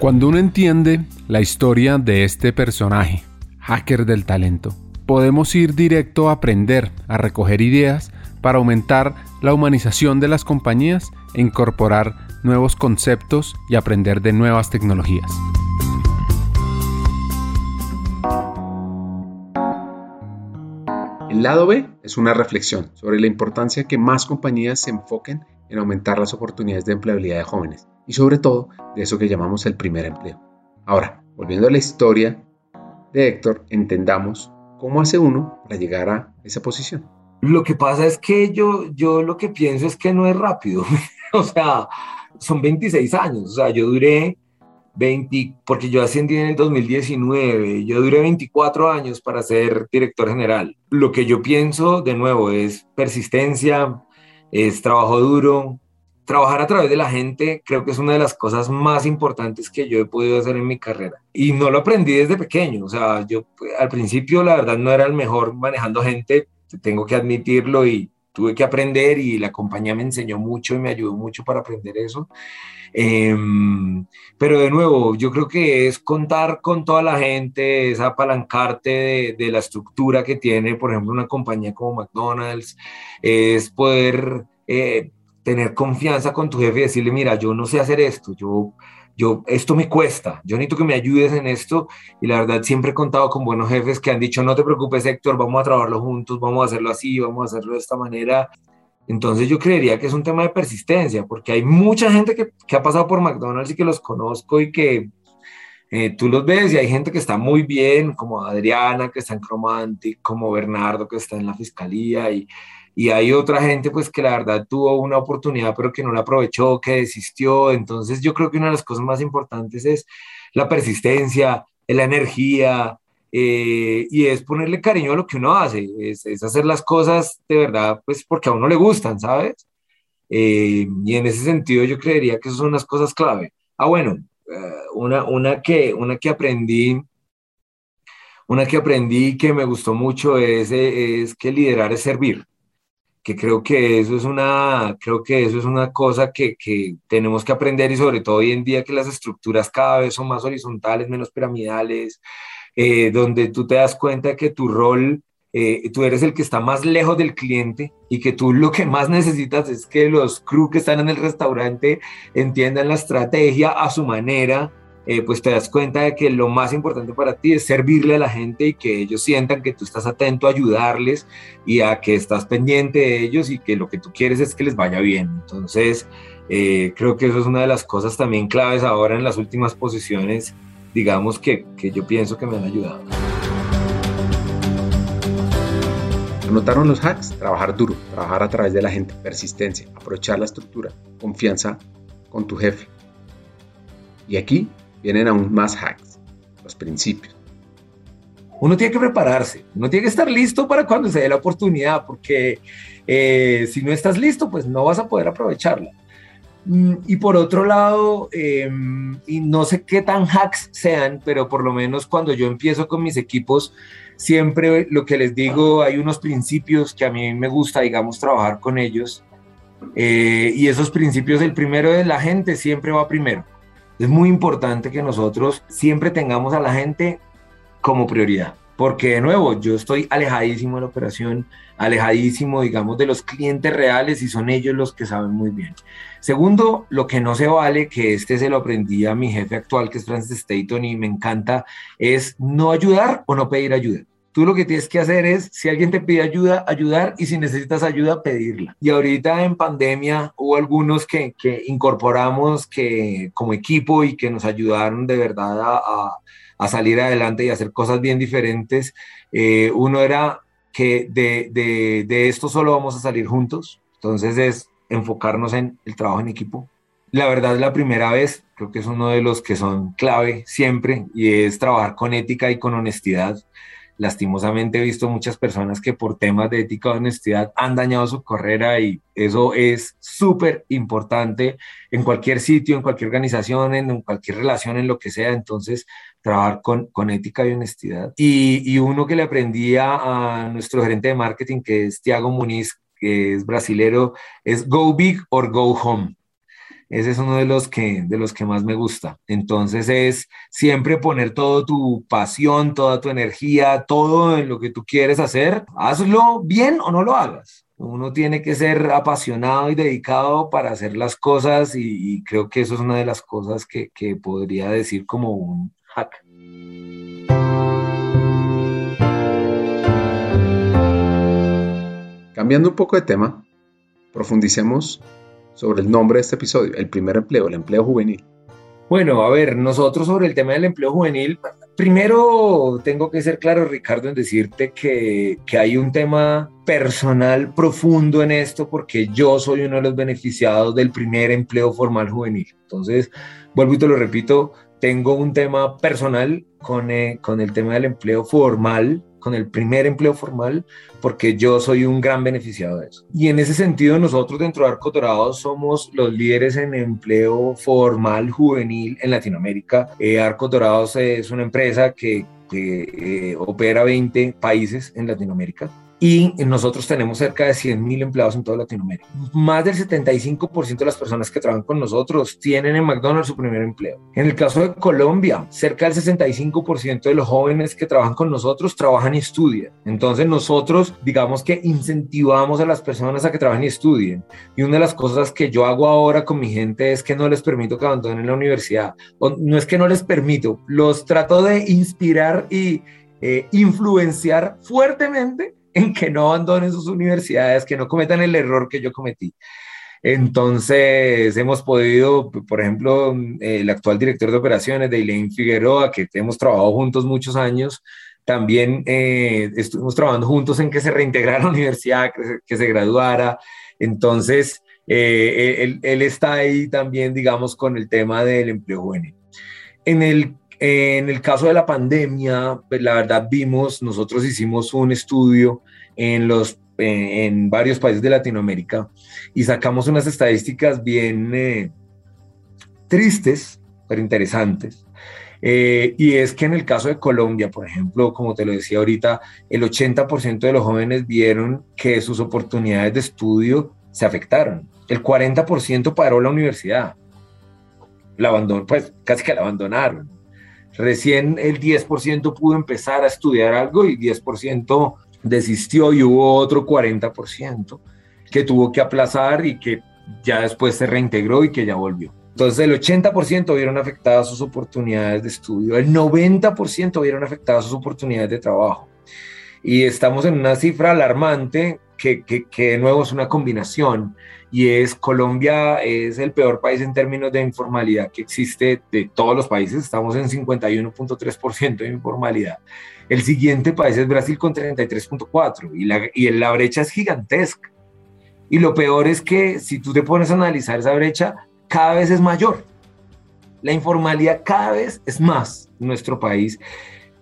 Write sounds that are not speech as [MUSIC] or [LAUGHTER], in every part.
Cuando uno entiende la historia de este personaje, hacker del talento, podemos ir directo a aprender, a recoger ideas para aumentar la humanización de las compañías e incorporar nuevos conceptos y aprender de nuevas tecnologías. El lado B es una reflexión sobre la importancia que más compañías se enfoquen en aumentar las oportunidades de empleabilidad de jóvenes y sobre todo de eso que llamamos el primer empleo. Ahora, volviendo a la historia de Héctor, entendamos cómo hace uno para llegar a esa posición. Lo que pasa es que yo, yo lo que pienso es que no es rápido. [LAUGHS] o sea, son 26 años. O sea, yo duré 20, porque yo ascendí en el 2019, yo duré 24 años para ser director general. Lo que yo pienso, de nuevo, es persistencia, es trabajo duro, trabajar a través de la gente creo que es una de las cosas más importantes que yo he podido hacer en mi carrera. Y no lo aprendí desde pequeño, o sea, yo al principio la verdad no era el mejor manejando gente, tengo que admitirlo y tuve que aprender y la compañía me enseñó mucho y me ayudó mucho para aprender eso. Em, pero de nuevo, yo creo que es contar con toda la gente, es apalancarte de, la estructura que tiene, por ejemplo, una compañía como McDonald's, es poder eh, tener confianza con tu jefe y decirle, mira, yo no sé hacer esto, yo, yo, esto me cuesta, yo necesito que me ayudes en esto. Y la verdad, siempre he contado con buenos jefes que han dicho, no te preocupes, Héctor, vamos a trabajarlo juntos, vamos a hacerlo así, vamos a hacerlo de esta manera. Entonces yo creería que es un tema de persistencia, porque hay mucha gente que, que ha pasado por McDonald's y que los conozco y que eh, tú los ves y hay gente que está muy bien, como Adriana, que está en Cromantic, como Bernardo, que está en la fiscalía, y, y hay otra gente pues que la verdad tuvo una oportunidad pero que no la aprovechó, que desistió. Entonces yo creo que una de las cosas más importantes es la persistencia, la energía eh, y es ponerle cariño a lo que uno hace, es, hacer las cosas de verdad pues porque a uno le gustan, ¿sabes? Eh, y en ese sentido yo creería que esas son las cosas clave. Ah, bueno, eh, una, una, que, una que aprendí una que aprendí que me gustó mucho es, es que liderar es servir que creo que eso es una, creo que eso es una cosa que, que, tenemos que aprender y sobre todo hoy en día que las estructuras cada vez son más horizontales, menos piramidales, eh, donde tú te das cuenta que tu rol, eh, tú eres el que está más lejos del cliente y que tú lo que más necesitas es que los crew que están en el restaurante entiendan la estrategia a su manera eh, pues te das cuenta de que lo más importante para ti es servirle a la gente y que ellos sientan que tú estás atento a ayudarles y a que estás pendiente de ellos y que lo que tú quieres es que les vaya bien. Entonces, eh, creo que eso es una de las cosas también claves ahora en las últimas posiciones, digamos, que, que yo pienso que me han ayudado. ¿Anotaron los hacks? Trabajar duro, trabajar a través de la gente, persistencia, aprovechar la estructura, confianza con tu jefe. Y aquí vienen aún más hacks, los principios. Uno tiene que prepararse, uno tiene que estar listo para cuando se dé la oportunidad, porque eh, si no estás listo, pues no vas a poder aprovecharla. Mm, y por otro lado, em, y no sé qué tan hacks sean, pero por lo menos cuando yo empiezo con mis equipos, siempre lo que les digo, hay unos principios que a mí me gusta, digamos, trabajar con ellos. Eh, y esos principios, el primero de la gente siempre va primero. Es muy importante que nosotros siempre tengamos a la gente como prioridad. Porque de nuevo, yo estoy alejadísimo de la operación, alejadísimo, digamos, de los clientes reales y son ellos los que saben muy bien. Segundo, lo que no se vale, que este se lo aprendí a mi jefe actual, que es Francis Staton, y me encanta, es no ayudar o no pedir ayuda. Tú lo que tienes que hacer es, si alguien te pide ayuda, ayudar y si necesitas ayuda, pedirla. Y ahorita en pandemia hubo algunos que, que incorporamos que, como equipo y que nos ayudaron de verdad a, a salir adelante y hacer cosas bien diferentes. Eh, uno era que de, de, de esto solo vamos a salir juntos. Entonces es enfocarnos en el trabajo en equipo, la verdad es la primera vez, creo que es uno de los que son clave siempre y es trabajar con ética y con honestidad lastimosamente he visto muchas personas que por temas de ética o honestidad han dañado su carrera y eso es súper importante en cualquier sitio, en cualquier organización, en, cualquier relación, en lo que sea. Entonces, trabajar con, con ética y honestidad. Y, y, uno que le aprendía a nuestro gerente de marketing, que es Tiago Muniz, que es brasilero, es go big or go home. Ese es uno de los que, de los que más me gusta. Entonces es siempre poner toda tu pasión, toda tu energía, todo en lo que tú quieres hacer, hazlo bien o no lo hagas. Uno tiene que ser apasionado y dedicado para hacer las cosas y, creo que eso es una de las cosas que, que podría decir como un hack. Cambiando un poco de tema, profundicemos sobre el nombre de este episodio, el primer empleo, el empleo juvenil. Bueno, a ver, nosotros sobre el tema del empleo juvenil, primero tengo que ser claro, Ricardo, en decirte que, que, hay un tema personal profundo en esto porque yo soy uno de los beneficiados del primer empleo formal juvenil. Entonces, vuelvo y te lo repito, tengo un tema personal con, eh, con el tema del empleo formal con el primer empleo formal, porque yo soy un gran beneficiado de eso. Y en ese sentido, nosotros dentro de Arco Dorado somos los líderes en empleo formal juvenil en Latinoamérica. Eh, Arco Dorados es una empresa que, que eh, opera 20 países en Latinoamérica y nosotros tenemos cerca de 100.000 empleados en toda Latinoamérica. Más del 75% de las personas que trabajan con nosotros tienen en McDonald's su primer empleo. En el caso de Colombia, cerca del 65% de los jóvenes que trabajan con nosotros trabajan y estudian. Entonces nosotros, digamos que incentivamos a las personas a que trabajen y estudien. Y una de las cosas que yo hago ahora con mi gente es que no les permito que abandonen la universidad. O no es que no les permito, los trato de inspirar y eh, influenciar fuertemente en que no abandonen sus universidades, que no cometan el error que yo cometí. Entonces, hemos podido, por ejemplo, el actual director de operaciones de Figueroa, que hemos trabajado juntos muchos años, también eh, estuvimos trabajando juntos en que se reintegrara a la universidad, que se, graduara. Entonces, eh, él, él, está ahí también, digamos, con el tema del empleo juvenil. En el en el caso de la pandemia, pues la verdad vimos, nosotros hicimos un estudio en, los, en varios países de Latinoamérica y sacamos unas estadísticas bien eh, tristes, pero interesantes. Eh, y es que en el caso de Colombia, por ejemplo, como te lo decía ahorita, el 80% de los jóvenes vieron que sus oportunidades de estudio se afectaron. El 40% paró la universidad. La abandonó, pues casi que la abandonaron. Recién el 10% pudo empezar a estudiar algo y 10% desistió y hubo otro 40% que tuvo que aplazar y que ya después se reintegró y que ya volvió. Entonces el 80% vieron afectadas sus oportunidades de estudio, el 90% vieron afectadas sus oportunidades de trabajo. Y estamos en una cifra alarmante que, de nuevo es una combinación y es Colombia es el peor país en términos de informalidad que existe de todos los países, estamos en 51.3% de informalidad. El siguiente país es Brasil con 33.4% y la, y la brecha es gigantesca. Y lo peor es que si tú te pones a analizar esa brecha, cada vez es mayor. La informalidad cada vez es más en nuestro país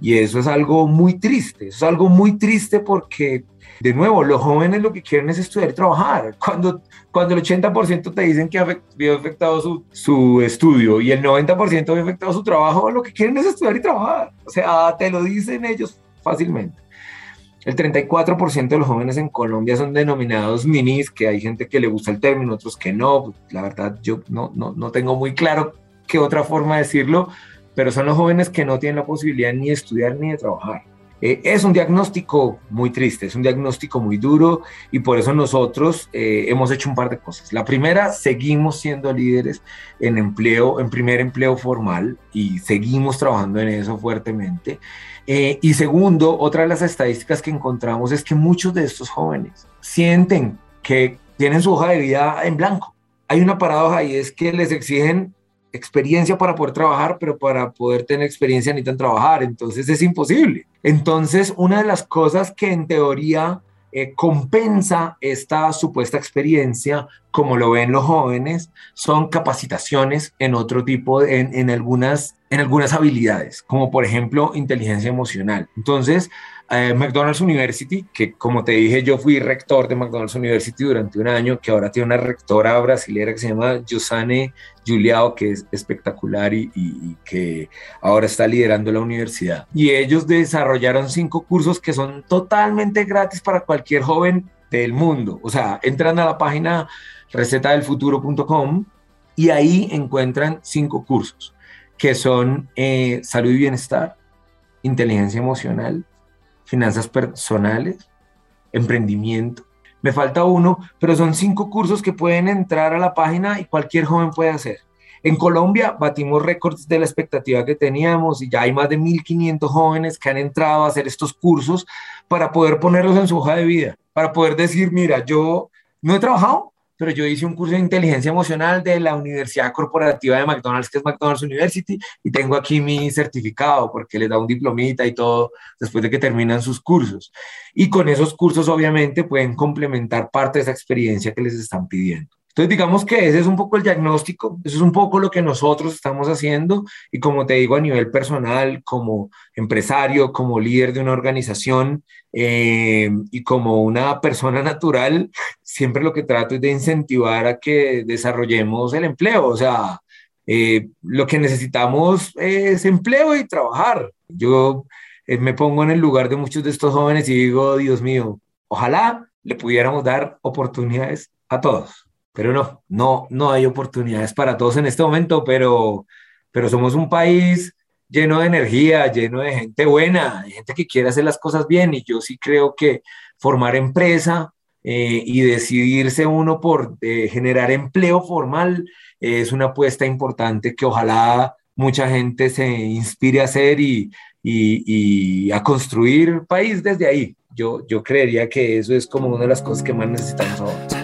y eso es algo muy triste, eso es algo muy triste porque de nuevo, los jóvenes lo que quieren es estudiar y trabajar. [LAUGHS] Cuando, cuando el 80% te dicen que ha afectado su, su estudio y el 90% ha afectado su trabajo, lo que quieren es estudiar y trabajar. O sea, te lo dicen ellos fácilmente. El 34% de los jóvenes en Colombia son denominados minis, que hay gente que le gusta el término, otros que no. La verdad, yo no, no, no tengo muy claro qué otra forma de decirlo, pero son los jóvenes que no tienen la posibilidad ni de estudiar ni de trabajar. Eh, es un diagnóstico muy triste, es un diagnóstico muy duro y por eso nosotros eh, hemos hecho un par de cosas. La primera, seguimos siendo líderes en empleo, en primer empleo formal y seguimos trabajando en eso fuertemente. Eh, y segundo, otra de las estadísticas que encontramos es que muchos de estos jóvenes sienten que tienen su hoja de vida en blanco. Hay una paradoja y es que les exigen experiencia para poder trabajar, pero para poder tener experiencia necesitan trabajar, entonces es imposible. Entonces, una de las cosas que en teoría eh, compensa esta supuesta experiencia, como lo ven los jóvenes, son capacitaciones en otro tipo, en, en, algunas, en algunas habilidades, como por ejemplo inteligencia emocional. Entonces, eh, McDonald's University, que como te dije, yo fui rector de McDonald's University durante un año, que ahora tiene una rectora brasilera que se llama Josane Juliao, que es espectacular y, y, que ahora está liderando la universidad. Y ellos desarrollaron cinco cursos que son totalmente gratis para cualquier joven del mundo. O sea, entran a la página recetadelfuturo.com Y ahí encuentran cinco cursos, que son eh, salud y bienestar, inteligencia emocional, finanzas personales, emprendimiento. Me falta uno, pero son cinco cursos que pueden entrar a la página y cualquier joven puede hacer. En Colombia batimos récords de la expectativa que teníamos y ya hay más de 1.500 jóvenes que han entrado a hacer estos cursos para poder ponerlos en su hoja de vida, para poder decir, mira, yo no he trabajado, pero yo hice un curso de inteligencia emocional de la Universidad Corporativa de McDonald's, que es McDonald's University, y tengo aquí mi certificado porque les da un diplomita y todo después de que terminan sus cursos. Y con esos cursos obviamente pueden complementar parte de esa experiencia que les están pidiendo. Entonces, digamos que ese es un poco el diagnóstico, eso es un poco lo que nosotros estamos haciendo y como te digo a nivel personal, como empresario, como líder de una organización eh, y como una persona natural, siempre lo que trato es de incentivar a que desarrollemos el empleo, o sea, eh, lo que necesitamos es empleo y trabajar. Yo eh, me pongo en el lugar de muchos de estos jóvenes y digo, Dios mío, ojalá le pudiéramos dar oportunidades a todos pero no, no, no hay oportunidades para todos en este momento, pero, pero somos un país lleno de energía, lleno de gente buena, de gente que quiere hacer las cosas bien y yo sí creo que formar empresa eh, y decidirse uno por eh, generar empleo formal es una apuesta importante que ojalá mucha gente se inspire a hacer y, y, y a construir país desde ahí. Yo, yo creería que eso es como una de las cosas que más necesitamos ahora.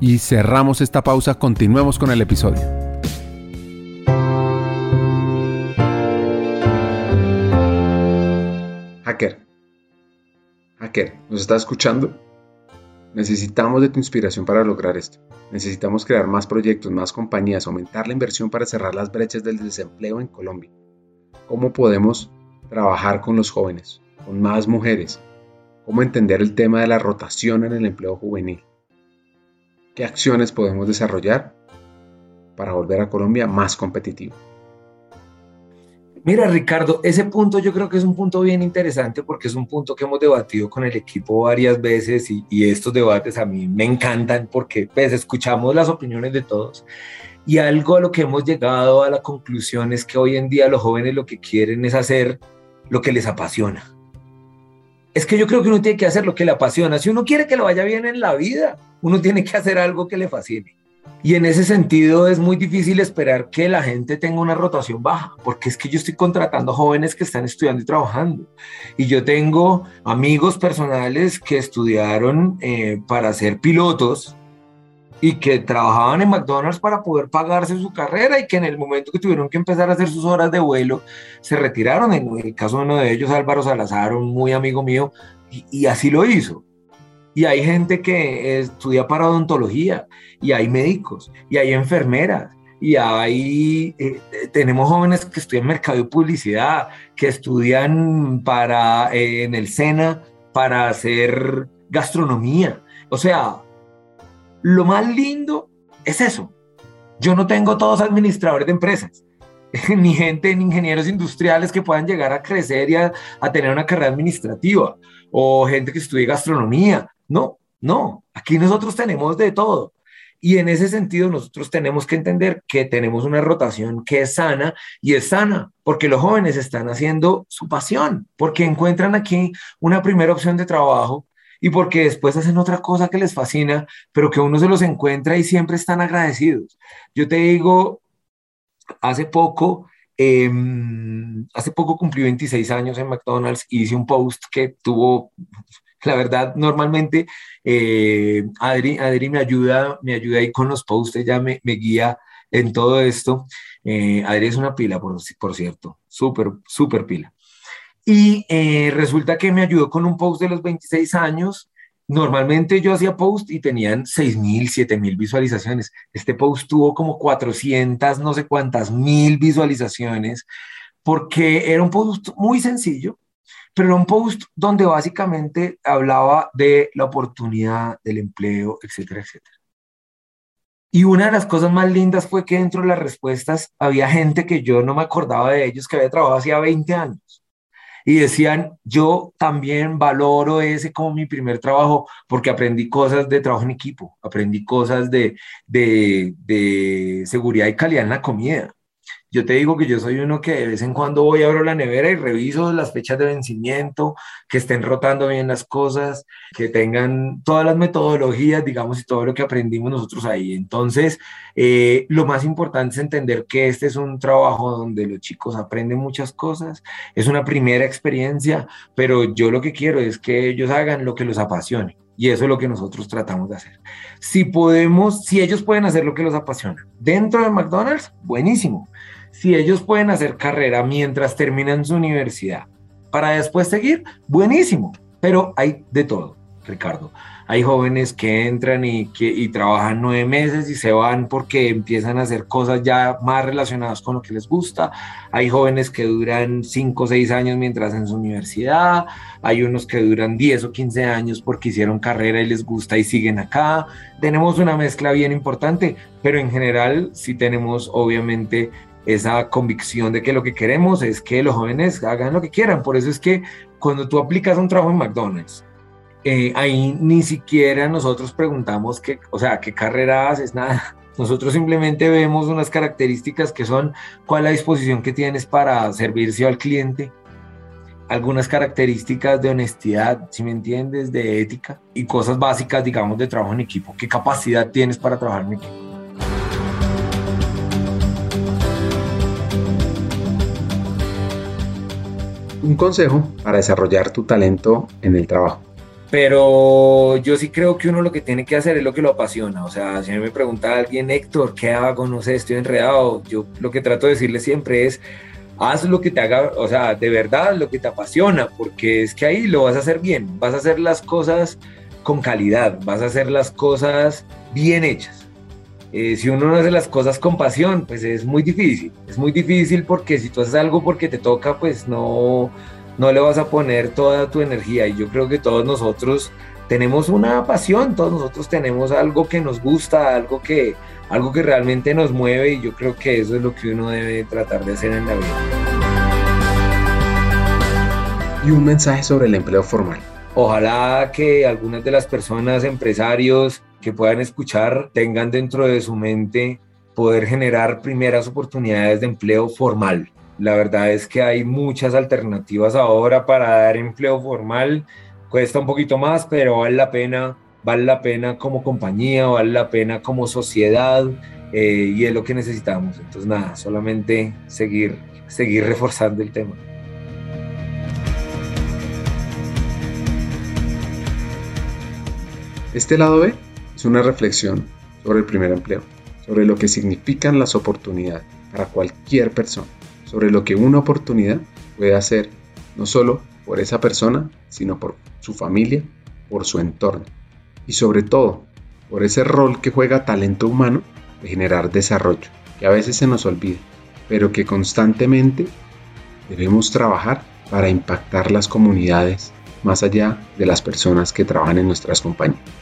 y cerramos esta pausa, continuemos con el episodio. Hacker, hacker, ¿nos estás escuchando? Necesitamos de tu inspiración para lograr esto. Necesitamos crear más proyectos, más compañías, aumentar la inversión para cerrar las brechas del desempleo en Colombia. ¿Cómo podemos trabajar con los jóvenes, con más mujeres? ¿Cómo entender el tema de la rotación en el empleo juvenil? ¿Qué acciones podemos desarrollar para volver a Colombia más competitivo? Mira, Ricardo, ese punto yo creo que es un punto bien interesante porque es un punto que hemos debatido con el equipo varias veces y, estos debates a mí me encantan porque pues, escuchamos las opiniones de todos y algo a lo que hemos llegado a la conclusión es que hoy en día los jóvenes lo que quieren es hacer lo que les apasiona. Es que yo creo que uno tiene que hacer lo que le apasiona. Si uno quiere que le vaya bien en la vida, uno tiene que hacer algo que le fascine. Y en ese sentido es muy difícil esperar que la gente tenga una rotación baja, porque es que yo estoy contratando jóvenes que están estudiando y trabajando. Y yo tengo amigos personales que estudiaron eh, para ser pilotos y que trabajaban en McDonald's para poder pagarse su carrera y que en el momento que tuvieron que empezar a hacer sus horas de vuelo, se retiraron. En el caso de uno de ellos, Álvaro Salazar, un muy amigo mío, y así lo hizo. Y hay gente que estudia para odontología, y hay médicos, y hay enfermeras, y hay, eh, tenemos jóvenes que estudian mercado y publicidad, que estudian para, eh, en el SENA para hacer gastronomía. O sea, lo más lindo es eso. Yo no tengo todos administradores de empresas, [LAUGHS] ni gente, ni ingenieros industriales que puedan llegar a crecer y a, tener una carrera administrativa, o gente que estudie gastronomía, no, no, aquí nosotros tenemos de todo. Y en ese sentido nosotros tenemos que entender que tenemos una rotación que es sana y es sana porque los jóvenes están haciendo su pasión, porque encuentran aquí una primera opción de trabajo y porque después hacen otra cosa que les fascina, pero que uno se los encuentra y siempre están agradecidos. Yo te digo, hace poco, em, hace poco cumplí 26 años en McDonald's y hice un post que tuvo la verdad, normalmente eh, Adri, Adri, me ayuda, me ayuda ahí con los posts, ella me, guía en todo esto. Eh, Adri es una pila, por, por cierto, súper, súper pila. Y eh, resulta que me ayudó con un post de los 26 años normalmente yo hacía post y tenían 6.000, 7.000 visualizaciones. Este post tuvo como 400, no sé cuántas mil visualizaciones, porque era un post muy sencillo, pero era un post donde básicamente hablaba de la oportunidad del empleo, etcétera, etcétera. Y una de las cosas más lindas fue que dentro de las respuestas había gente que yo no me acordaba de ellos, que había trabajado hacía 20 años. Y decían, yo también valoro ese como mi primer trabajo porque aprendí cosas de trabajo en equipo, aprendí cosas de, de, de seguridad y calidad en la comida, yo te digo que yo soy uno que de vez en cuando voy, abro la nevera y reviso las fechas de vencimiento, que estén rotando bien las cosas, que tengan todas las metodologías, digamos, y todo lo que aprendimos nosotros ahí. Entonces, eh, lo más importante es entender que este es un trabajo donde los chicos aprenden muchas cosas, es una primera experiencia, pero yo lo que quiero es que ellos hagan lo que los apasione. Y eso es lo que nosotros tratamos de hacer. Si podemos, si ellos pueden hacer lo que los apasiona dentro de McDonald's, buenísimo si ellos pueden hacer carrera mientras terminan su universidad para después seguir, buenísimo, pero hay de todo, Ricardo. Hay jóvenes que entran y, que, trabajan nueve meses y se van porque empiezan a hacer cosas ya más relacionadas con lo que les gusta. Hay jóvenes que duran cinco o seis años mientras en su universidad. Hay unos que duran 10 o 15 años porque hicieron carrera y les gusta y siguen acá. Tenemos una mezcla bien importante, pero en general sí tenemos obviamente esa convicción de que lo que queremos es que los jóvenes hagan lo que quieran. Por eso es que cuando tú aplicas un trabajo en McDonald's, eh, ahí ni siquiera nosotros preguntamos qué, o sea, qué carrera haces, nada. [LAUGHS] Nosotros simplemente vemos unas características que son cuál es la disposición que tienes para servirse al cliente, algunas características de honestidad, si me entiendes, de ética y cosas básicas, digamos, de trabajo en equipo. ¿Qué capacidad tienes para trabajar en equipo? Un consejo para desarrollar tu talento en el trabajo. Pero yo sí creo que uno lo que tiene que hacer es lo que lo apasiona. O sea, si me pregunta alguien, Héctor, ¿qué hago? No sé, estoy enredado. Yo lo que trato de decirle siempre es, haz lo que te haga, o sea, de verdad lo que te apasiona, porque es que ahí lo vas a hacer bien. Vas a hacer las cosas con calidad, vas a hacer las cosas bien hechas. Eh, si uno no hace las cosas con pasión, pues es muy difícil. Es muy difícil porque si tú haces algo porque te toca, pues no, no le vas a poner toda tu energía. Y yo creo que todos nosotros tenemos una pasión, todos nosotros tenemos algo que nos gusta, algo que, algo que realmente nos mueve y yo creo que eso es lo que uno debe tratar de hacer en la vida. Y un mensaje sobre el empleo formal. Ojalá que algunas de las personas, empresarios, que puedan escuchar tengan dentro de su mente poder generar primeras oportunidades de empleo formal. La verdad es que hay muchas alternativas ahora para dar empleo formal. Cuesta un poquito más, pero vale la pena, vale la pena como compañía, vale la pena como sociedad eh, y es lo que necesitamos. Entonces nada, solamente seguir, seguir reforzando el tema. Este lado B es una reflexión sobre el primer empleo, sobre lo que significan las oportunidades para cualquier persona, sobre lo que una oportunidad puede hacer no solo por esa persona, sino por su familia, por su entorno y sobre todo por ese rol que juega talento humano de generar desarrollo, que a veces se nos olvida, pero que constantemente debemos trabajar para impactar las comunidades más allá de las personas que trabajan en nuestras compañías.